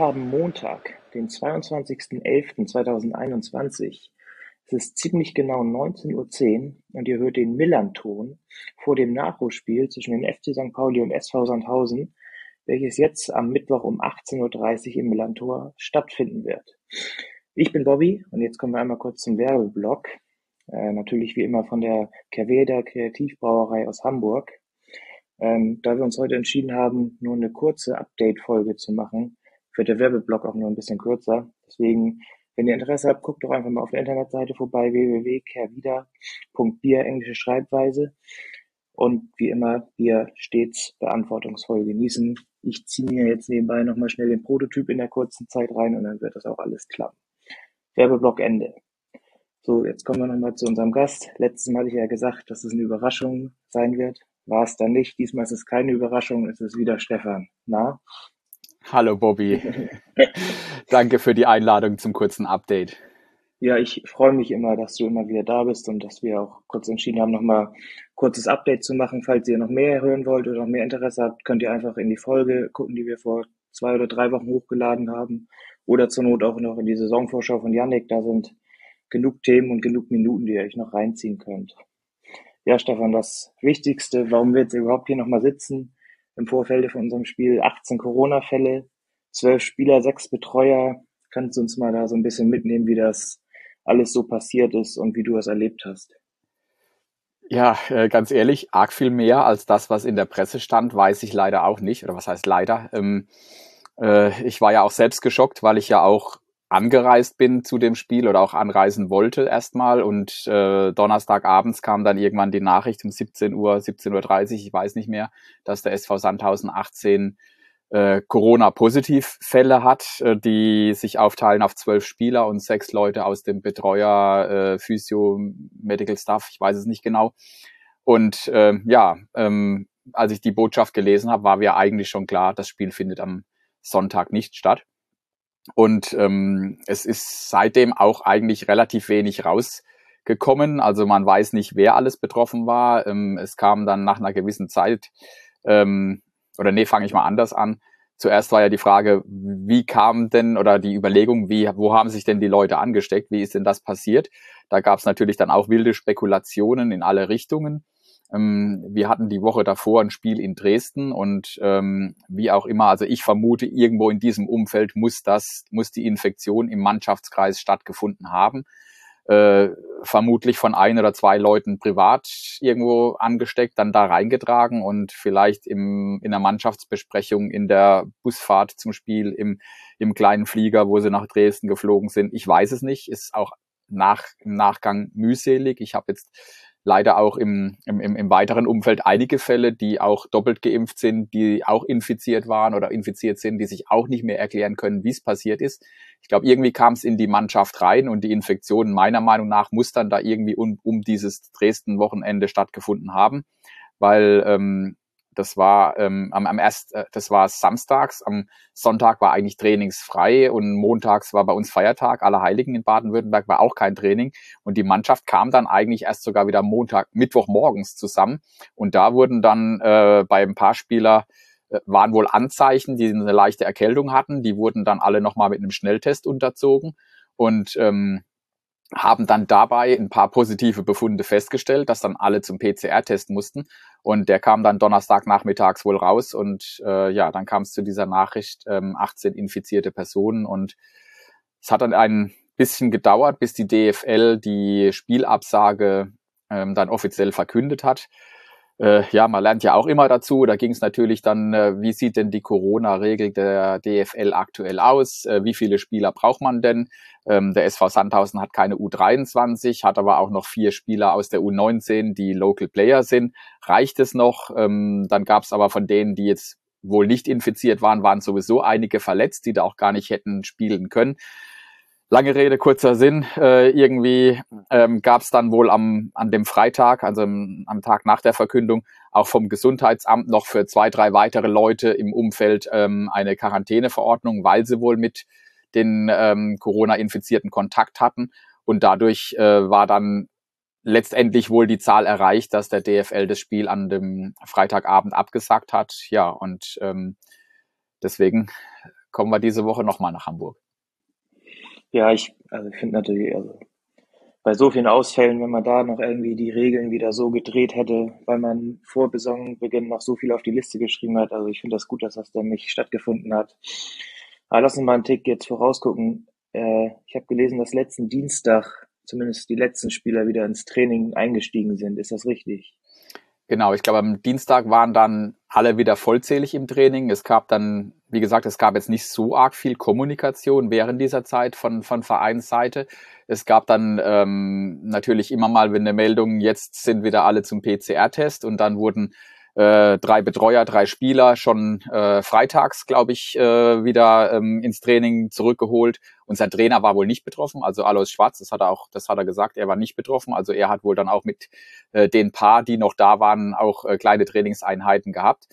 haben Montag, den 22.11.2021. Es ist ziemlich genau 19.10 Uhr und ihr hört den Millanton vor dem Nachholspiel zwischen den FC St. Pauli und SV Sandhausen, welches jetzt am Mittwoch um 18.30 Uhr im Millantor stattfinden wird. Ich bin Bobby und jetzt kommen wir einmal kurz zum Werbeblock. Äh, natürlich wie immer von der Kerveda Kreativbrauerei aus Hamburg. Ähm, da wir uns heute entschieden haben, nur eine kurze Update-Folge zu machen, wird der Werbeblock auch nur ein bisschen kürzer. Deswegen, wenn ihr Interesse habt, guckt doch einfach mal auf der Internetseite vorbei, www.kervida.bier, englische Schreibweise. Und wie immer, Bier stets beantwortungsvoll genießen. Ich ziehe mir jetzt nebenbei nochmal schnell den Prototyp in der kurzen Zeit rein und dann wird das auch alles klappen. Werbeblock Ende. So, jetzt kommen wir nochmal zu unserem Gast. Letztes Mal hatte ich ja gesagt, dass es eine Überraschung sein wird. War es dann nicht. Diesmal ist es keine Überraschung, es ist wieder Stefan. Na? Hallo Bobby. Danke für die Einladung zum kurzen Update. Ja, ich freue mich immer, dass du immer wieder da bist und dass wir auch kurz entschieden haben, nochmal kurzes Update zu machen. Falls ihr noch mehr hören wollt oder noch mehr Interesse habt, könnt ihr einfach in die Folge gucken, die wir vor zwei oder drei Wochen hochgeladen haben. Oder zur Not auch noch in die Saisonvorschau von Yannick. Da sind genug Themen und genug Minuten, die ihr euch noch reinziehen könnt. Ja, Stefan, das Wichtigste, warum wir jetzt überhaupt hier nochmal sitzen, im Vorfeld von unserem Spiel 18 Corona-Fälle, 12 Spieler, 6 Betreuer. Kannst du uns mal da so ein bisschen mitnehmen, wie das alles so passiert ist und wie du es erlebt hast? Ja, äh, ganz ehrlich, arg viel mehr als das, was in der Presse stand, weiß ich leider auch nicht. Oder was heißt leider? Ähm, äh, ich war ja auch selbst geschockt, weil ich ja auch angereist bin zu dem Spiel oder auch anreisen wollte erstmal und äh, Donnerstagabends kam dann irgendwann die Nachricht um 17 Uhr, 17.30 Uhr, ich weiß nicht mehr, dass der SV Sandhausen 18 äh, Corona-Positivfälle hat, äh, die sich aufteilen auf zwölf Spieler und sechs Leute aus dem Betreuer, äh, Physio, Medical Staff, ich weiß es nicht genau. Und äh, ja, ähm, als ich die Botschaft gelesen habe, war mir eigentlich schon klar, das Spiel findet am Sonntag nicht statt. Und ähm, es ist seitdem auch eigentlich relativ wenig rausgekommen. Also man weiß nicht, wer alles betroffen war. Ähm, es kam dann nach einer gewissen Zeit, ähm, oder nee, fange ich mal anders an. Zuerst war ja die Frage, wie kam denn oder die Überlegung, wie, wo haben sich denn die Leute angesteckt? Wie ist denn das passiert? Da gab es natürlich dann auch wilde Spekulationen in alle Richtungen. Ähm, wir hatten die Woche davor ein Spiel in Dresden und ähm, wie auch immer, also ich vermute, irgendwo in diesem Umfeld muss das, muss die Infektion im Mannschaftskreis stattgefunden haben. Äh, vermutlich von ein oder zwei Leuten privat irgendwo angesteckt, dann da reingetragen und vielleicht im, in der Mannschaftsbesprechung in der Busfahrt zum Spiel im, im kleinen Flieger, wo sie nach Dresden geflogen sind. Ich weiß es nicht, ist auch nach, im Nachgang mühselig. Ich habe jetzt leider auch im, im, im weiteren Umfeld einige Fälle, die auch doppelt geimpft sind, die auch infiziert waren oder infiziert sind, die sich auch nicht mehr erklären können, wie es passiert ist. Ich glaube, irgendwie kam es in die Mannschaft rein und die Infektion meiner Meinung nach muss dann da irgendwie um, um dieses Dresden-Wochenende stattgefunden haben, weil ähm, das war ähm, am, am erst, äh, das war samstags, am Sonntag war eigentlich trainingsfrei und montags war bei uns Feiertag. Allerheiligen in Baden-Württemberg war auch kein Training und die Mannschaft kam dann eigentlich erst sogar wieder Montag, Mittwoch morgens zusammen und da wurden dann äh, bei ein paar Spieler äh, waren wohl Anzeichen, die eine leichte Erkältung hatten. Die wurden dann alle nochmal mit einem Schnelltest unterzogen und ähm, haben dann dabei ein paar positive Befunde festgestellt, dass dann alle zum PCR-Test mussten. Und der kam dann Donnerstagnachmittags wohl raus. Und äh, ja, dann kam es zu dieser Nachricht, ähm, 18 infizierte Personen. Und es hat dann ein bisschen gedauert, bis die DFL die Spielabsage ähm, dann offiziell verkündet hat äh, ja, man lernt ja auch immer dazu. Da ging es natürlich dann, äh, wie sieht denn die Corona-Regel der DFL aktuell aus? Äh, wie viele Spieler braucht man denn? Ähm, der SV Sandhausen hat keine U23, hat aber auch noch vier Spieler aus der U19, die Local Player sind. Reicht es noch? Ähm, dann gab es aber von denen, die jetzt wohl nicht infiziert waren, waren sowieso einige verletzt, die da auch gar nicht hätten spielen können. Lange Rede, kurzer Sinn. Äh, irgendwie ähm, gab es dann wohl am, an dem Freitag, also am, am Tag nach der Verkündung, auch vom Gesundheitsamt noch für zwei, drei weitere Leute im Umfeld ähm, eine Quarantäneverordnung, weil sie wohl mit den ähm, Corona-infizierten Kontakt hatten. Und dadurch äh, war dann letztendlich wohl die Zahl erreicht, dass der DFL das Spiel an dem Freitagabend abgesagt hat. Ja, und ähm, deswegen kommen wir diese Woche nochmal nach Hamburg. Ja, ich, also ich finde natürlich, also bei so vielen Ausfällen, wenn man da noch irgendwie die Regeln wieder so gedreht hätte, weil man vor Saisonbeginn noch so viel auf die Liste geschrieben hat. Also ich finde das gut, dass das dann nicht stattgefunden hat. Aber lass uns mal einen Tick jetzt vorausgucken. Äh, ich habe gelesen, dass letzten Dienstag zumindest die letzten Spieler wieder ins Training eingestiegen sind. Ist das richtig? Genau, ich glaube, am Dienstag waren dann alle wieder vollzählig im Training. Es gab dann, wie gesagt, es gab jetzt nicht so arg viel Kommunikation während dieser Zeit von, von Vereinsseite. Es gab dann ähm, natürlich immer mal eine Meldung, jetzt sind wieder alle zum PCR-Test und dann wurden äh, drei Betreuer, drei Spieler schon äh, freitags, glaube ich, äh, wieder ähm, ins Training zurückgeholt. Unser Trainer war wohl nicht betroffen, also Alois Schwarz, das hat er auch, das hat er gesagt, er war nicht betroffen. Also er hat wohl dann auch mit äh, den paar, die noch da waren, auch äh, kleine Trainingseinheiten gehabt.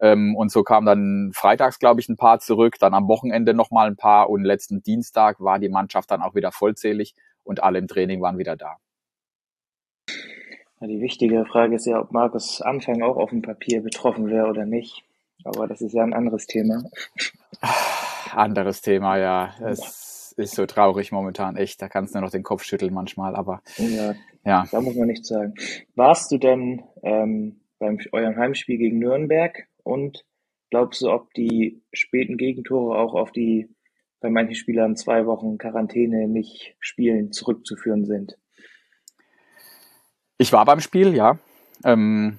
Ähm, und so kam dann freitags, glaube ich, ein paar zurück, dann am Wochenende nochmal ein paar und letzten Dienstag war die Mannschaft dann auch wieder vollzählig und alle im Training waren wieder da. Die wichtige Frage ist ja, ob Markus Anfang auch auf dem Papier betroffen wäre oder nicht. Aber das ist ja ein anderes Thema. Anderes Thema, ja. Es ja. ist so traurig momentan, echt. Da kannst du nur noch den Kopf schütteln manchmal, aber. Ja, ja. da muss man nichts sagen. Warst du denn ähm, beim eurem Heimspiel gegen Nürnberg und glaubst du, ob die späten Gegentore auch auf die bei manchen Spielern zwei Wochen Quarantäne nicht spielen zurückzuführen sind? Ich war beim Spiel, ja. Ähm,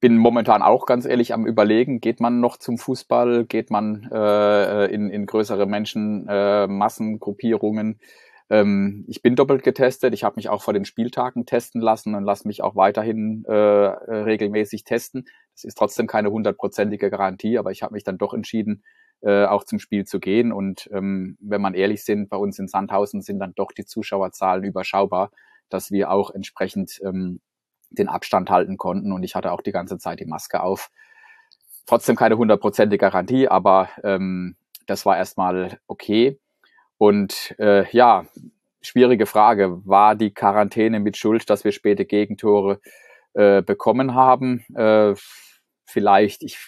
bin momentan auch ganz ehrlich am überlegen, geht man noch zum Fußball, geht man äh, in, in größere Menschenmassen, äh, Gruppierungen. Ähm, ich bin doppelt getestet, ich habe mich auch vor den Spieltagen testen lassen und lasse mich auch weiterhin äh, regelmäßig testen. Das ist trotzdem keine hundertprozentige Garantie, aber ich habe mich dann doch entschieden, äh, auch zum Spiel zu gehen. Und ähm, wenn man ehrlich sind, bei uns in Sandhausen sind dann doch die Zuschauerzahlen überschaubar dass wir auch entsprechend ähm, den Abstand halten konnten und ich hatte auch die ganze Zeit die Maske auf. Trotzdem keine hundertprozentige Garantie, aber ähm, das war erstmal okay. Und äh, ja, schwierige Frage. War die Quarantäne mit Schuld, dass wir späte Gegentore äh, bekommen haben? Äh, vielleicht. Ich,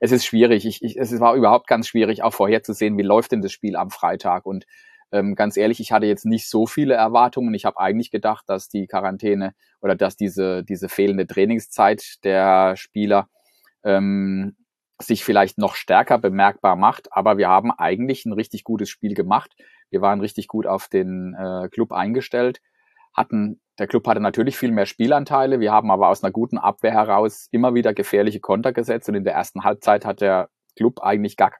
es ist schwierig. Ich, ich, es war überhaupt ganz schwierig, auch vorherzusehen, wie läuft denn das Spiel am Freitag. Und ähm, ganz ehrlich, ich hatte jetzt nicht so viele Erwartungen. Ich habe eigentlich gedacht, dass die Quarantäne oder dass diese, diese fehlende Trainingszeit der Spieler ähm, sich vielleicht noch stärker bemerkbar macht. Aber wir haben eigentlich ein richtig gutes Spiel gemacht. Wir waren richtig gut auf den äh, Club eingestellt, hatten der Club hatte natürlich viel mehr Spielanteile. Wir haben aber aus einer guten Abwehr heraus immer wieder gefährliche Konter gesetzt und in der ersten Halbzeit hat der Club eigentlich gar,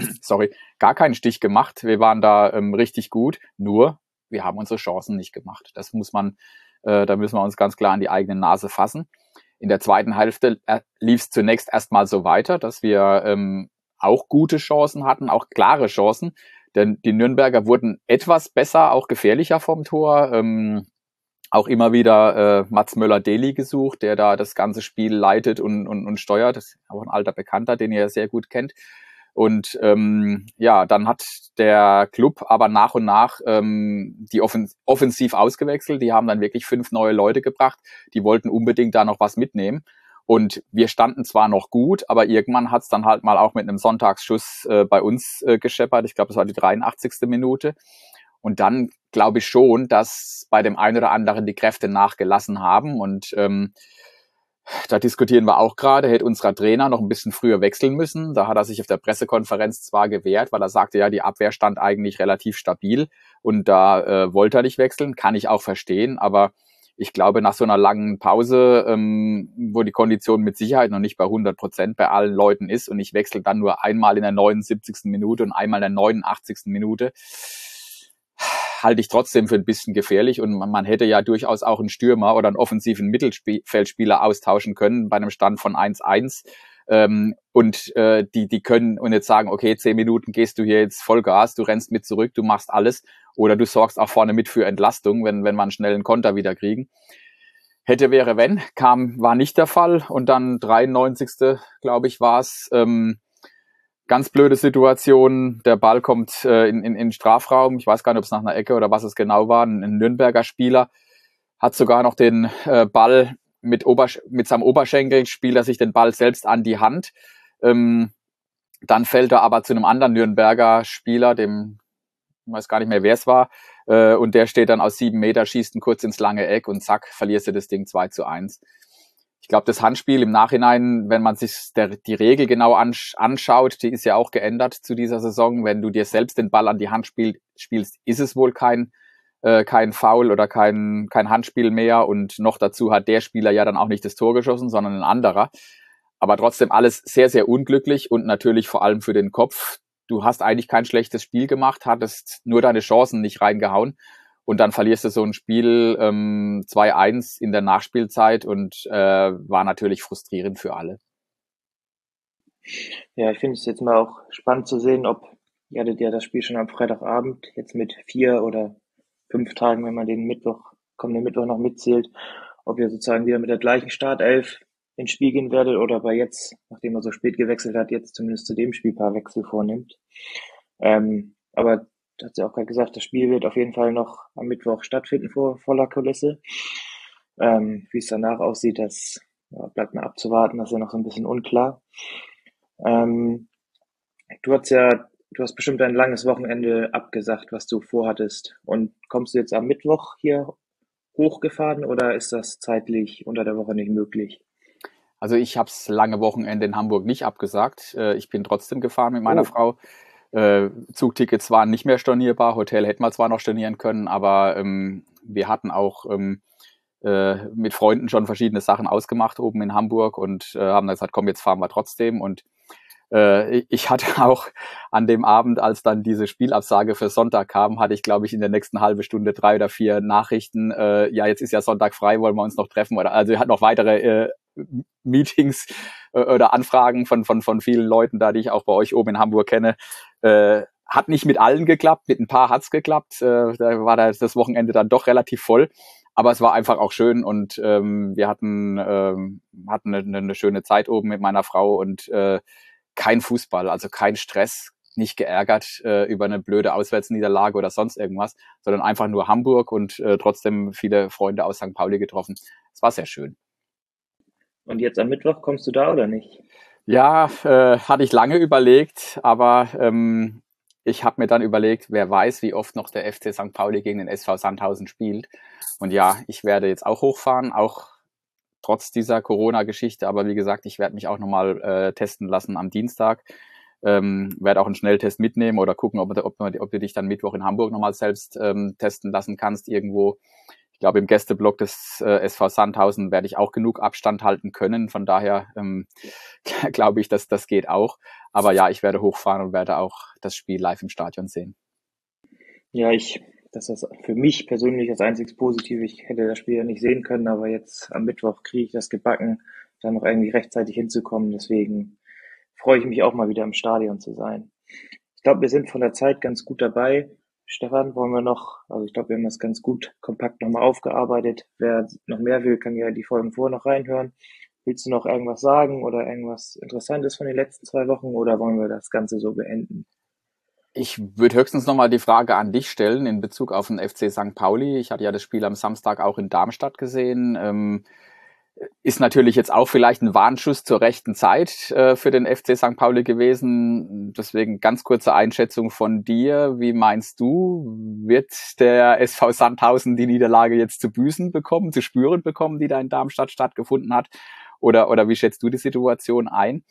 sorry, gar keinen Stich gemacht. Wir waren da ähm, richtig gut, nur wir haben unsere Chancen nicht gemacht. Das muss man, äh, da müssen wir uns ganz klar an die eigene Nase fassen. In der zweiten Hälfte äh, lief es zunächst erstmal so weiter, dass wir ähm, auch gute Chancen hatten, auch klare Chancen. Denn die Nürnberger wurden etwas besser, auch gefährlicher vom Tor. Ähm, auch immer wieder äh, Mats Möller-Deli gesucht, der da das ganze Spiel leitet und, und, und steuert. Das ist auch ein alter Bekannter, den ihr sehr gut kennt. Und ähm, ja, dann hat der Club aber nach und nach ähm, die offen offensiv ausgewechselt. Die haben dann wirklich fünf neue Leute gebracht. Die wollten unbedingt da noch was mitnehmen. Und wir standen zwar noch gut, aber irgendwann hat's dann halt mal auch mit einem Sonntagsschuss äh, bei uns äh, gescheppert. Ich glaube, das war die 83. Minute. Und dann glaube ich schon, dass bei dem einen oder anderen die Kräfte nachgelassen haben. Und ähm, da diskutieren wir auch gerade, hätte unser Trainer noch ein bisschen früher wechseln müssen. Da hat er sich auf der Pressekonferenz zwar gewehrt, weil er sagte, ja, die Abwehr stand eigentlich relativ stabil und da äh, wollte er nicht wechseln, kann ich auch verstehen, aber ich glaube, nach so einer langen Pause, ähm, wo die Kondition mit Sicherheit noch nicht bei 100 Prozent bei allen Leuten ist und ich wechsle dann nur einmal in der 79. Minute und einmal in der 89. Minute, halte ich trotzdem für ein bisschen gefährlich und man, man hätte ja durchaus auch einen Stürmer oder einen offensiven Mittelfeldspieler austauschen können bei einem Stand von 1-1. Ähm, und äh, die, die können und jetzt sagen, okay, zehn Minuten gehst du hier jetzt Vollgas, du rennst mit zurück, du machst alles oder du sorgst auch vorne mit für Entlastung, wenn, wenn schnell einen Konter wieder kriegen. Hätte, wäre, wenn, kam, war nicht der Fall und dann 93. glaube ich war es, ähm, ganz blöde Situation. Der Ball kommt äh, in, in, in Strafraum. Ich weiß gar nicht, ob es nach einer Ecke oder was es genau war. Ein, ein Nürnberger Spieler hat sogar noch den äh, Ball mit, mit seinem Oberschenkel, spielt er sich den Ball selbst an die Hand. Ähm, dann fällt er aber zu einem anderen Nürnberger Spieler, dem ich weiß gar nicht mehr, wer es war, äh, und der steht dann aus sieben Meter, schießt ihn kurz ins lange Eck und zack, verlierst du das Ding 2 zu 1 glaube, das Handspiel im Nachhinein, wenn man sich der, die Regel genau ansch anschaut, die ist ja auch geändert zu dieser Saison. Wenn du dir selbst den Ball an die Hand spiel spielst, ist es wohl kein, äh, kein Foul oder kein, kein Handspiel mehr. Und noch dazu hat der Spieler ja dann auch nicht das Tor geschossen, sondern ein anderer. Aber trotzdem alles sehr, sehr unglücklich und natürlich vor allem für den Kopf. Du hast eigentlich kein schlechtes Spiel gemacht, hattest nur deine Chancen nicht reingehauen. Und dann verlierst du so ein Spiel ähm, 2-1 in der Nachspielzeit und äh, war natürlich frustrierend für alle. Ja, ich finde es jetzt mal auch spannend zu sehen, ob ihr hattet ja das Spiel schon am Freitagabend, jetzt mit vier oder fünf Tagen, wenn man den Mittwoch, kommenden Mittwoch noch mitzählt, ob ihr sozusagen wieder mit der gleichen Startelf ins Spiel gehen werdet oder ob er jetzt, nachdem er so spät gewechselt hat, jetzt zumindest zu dem Spiel paar Wechsel vornimmt. Ähm, aber hat sie auch gerade gesagt, das Spiel wird auf jeden Fall noch am Mittwoch stattfinden vor voller Kulisse. Ähm, Wie es danach aussieht, das ja, bleibt mir abzuwarten, das ist ja noch so ein bisschen unklar. Ähm, du hast ja, du hast bestimmt ein langes Wochenende abgesagt, was du vorhattest. Und kommst du jetzt am Mittwoch hier hochgefahren oder ist das zeitlich unter der Woche nicht möglich? Also ich habe das lange Wochenende in Hamburg nicht abgesagt. Äh, ich bin trotzdem gefahren mit meiner oh. Frau. Äh, Zugtickets waren nicht mehr stornierbar, Hotel hätten wir zwar noch stornieren können, aber ähm, wir hatten auch ähm, äh, mit Freunden schon verschiedene Sachen ausgemacht oben in Hamburg und äh, haben dann gesagt, komm, jetzt fahren wir trotzdem. Und ich hatte auch an dem Abend, als dann diese Spielabsage für Sonntag kam, hatte ich, glaube ich, in der nächsten halbe Stunde drei oder vier Nachrichten, äh, ja, jetzt ist ja Sonntag frei, wollen wir uns noch treffen. Oder also hat noch weitere äh, Meetings äh, oder Anfragen von, von, von vielen Leuten da, die ich auch bei euch oben in Hamburg kenne. Äh, hat nicht mit allen geklappt, mit ein paar hat's geklappt. Äh, da war das Wochenende dann doch relativ voll. Aber es war einfach auch schön und ähm, wir hatten, ähm, hatten eine, eine schöne Zeit oben mit meiner Frau und äh, kein Fußball, also kein Stress, nicht geärgert äh, über eine blöde Auswärtsniederlage oder sonst irgendwas, sondern einfach nur Hamburg und äh, trotzdem viele Freunde aus St. Pauli getroffen. Es war sehr schön. Und jetzt am Mittwoch kommst du da oder nicht? Ja, äh, hatte ich lange überlegt, aber ähm, ich habe mir dann überlegt, wer weiß, wie oft noch der FC St. Pauli gegen den SV Sandhausen spielt. Und ja, ich werde jetzt auch hochfahren, auch trotz dieser Corona-Geschichte. Aber wie gesagt, ich werde mich auch nochmal äh, testen lassen am Dienstag. Ähm, werde auch einen Schnelltest mitnehmen oder gucken, ob, ob, ob du dich dann Mittwoch in Hamburg nochmal selbst ähm, testen lassen kannst irgendwo ich glaube, im Gästeblock des äh, SV Sandhausen werde ich auch genug Abstand halten können. Von daher ähm, glaube ich, dass das geht auch. Aber ja, ich werde hochfahren und werde auch das Spiel live im Stadion sehen. Ja, ich, das ist für mich persönlich das einzig Positive. Ich hätte das Spiel ja nicht sehen können, aber jetzt am Mittwoch kriege ich das gebacken, da noch irgendwie rechtzeitig hinzukommen. Deswegen freue ich mich auch mal wieder im Stadion zu sein. Ich glaube, wir sind von der Zeit ganz gut dabei. Stefan, wollen wir noch, also ich glaube, wir haben das ganz gut kompakt nochmal aufgearbeitet. Wer noch mehr will, kann ja die Folgen vorher noch reinhören. Willst du noch irgendwas sagen oder irgendwas Interessantes von den letzten zwei Wochen oder wollen wir das Ganze so beenden? Ich würde höchstens nochmal die Frage an dich stellen in Bezug auf den FC St. Pauli. Ich hatte ja das Spiel am Samstag auch in Darmstadt gesehen. Ähm, ist natürlich jetzt auch vielleicht ein Warnschuss zur rechten Zeit äh, für den FC St. Pauli gewesen. Deswegen ganz kurze Einschätzung von dir. Wie meinst du, wird der SV Sandhausen die Niederlage jetzt zu büßen bekommen, zu spüren bekommen, die da in Darmstadt stattgefunden hat? Oder, oder wie schätzt du die Situation ein?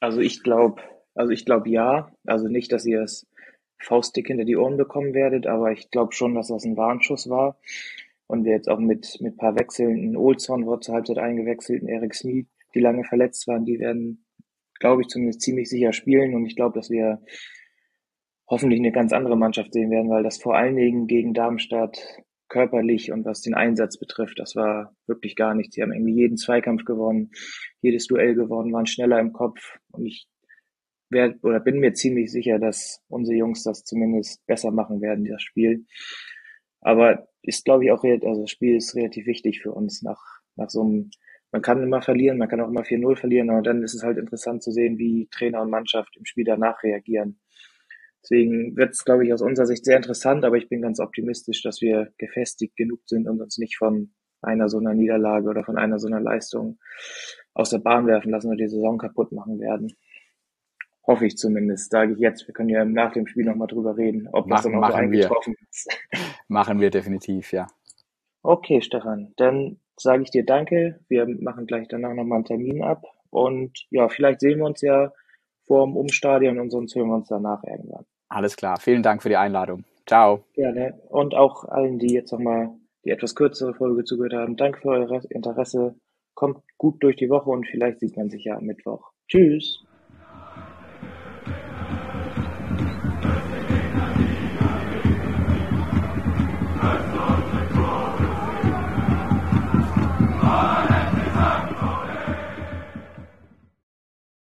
Also ich glaube, also ich glaube ja. Also nicht, dass ihr es faustdick hinter die Ohren bekommen werdet, aber ich glaube schon, dass das ein Warnschuss war und wir jetzt auch mit mit paar Wechseln, ein Olsson wurde zur Halbzeit eingewechselt, ein Eric Smith, die lange verletzt waren, die werden, glaube ich, zumindest ziemlich sicher spielen und ich glaube, dass wir hoffentlich eine ganz andere Mannschaft sehen werden, weil das vor allen Dingen gegen Darmstadt körperlich und was den Einsatz betrifft, das war wirklich gar nichts. Sie haben irgendwie jeden Zweikampf gewonnen, jedes Duell gewonnen, waren schneller im Kopf und ich werde oder bin mir ziemlich sicher, dass unsere Jungs das zumindest besser machen werden, das Spiel. Aber ist, glaube ich, auch, also das Spiel ist relativ wichtig für uns nach, nach so einem man kann immer verlieren, man kann auch immer 4-0 verlieren, aber dann ist es halt interessant zu sehen, wie Trainer und Mannschaft im Spiel danach reagieren. Deswegen wird es, glaube ich, aus unserer Sicht sehr interessant, aber ich bin ganz optimistisch, dass wir gefestigt genug sind und uns nicht von einer so einer Niederlage oder von einer so einer Leistung aus der Bahn werfen lassen und die Saison kaputt machen werden. Hoffe ich zumindest, sage ich jetzt. Wir können ja nach dem Spiel nochmal drüber reden, ob das dann auch so eingetroffen ist. machen wir definitiv, ja. Okay, Stefan, dann sage ich dir danke. Wir machen gleich danach nochmal einen Termin ab. Und ja, vielleicht sehen wir uns ja vor dem Umstadion und sonst hören wir uns danach irgendwann. Alles klar. Vielen Dank für die Einladung. Ciao. Gerne. Und auch allen, die jetzt nochmal die etwas kürzere Folge zugehört haben. Danke für euer Interesse. Kommt gut durch die Woche und vielleicht sieht man sich ja am Mittwoch. Tschüss.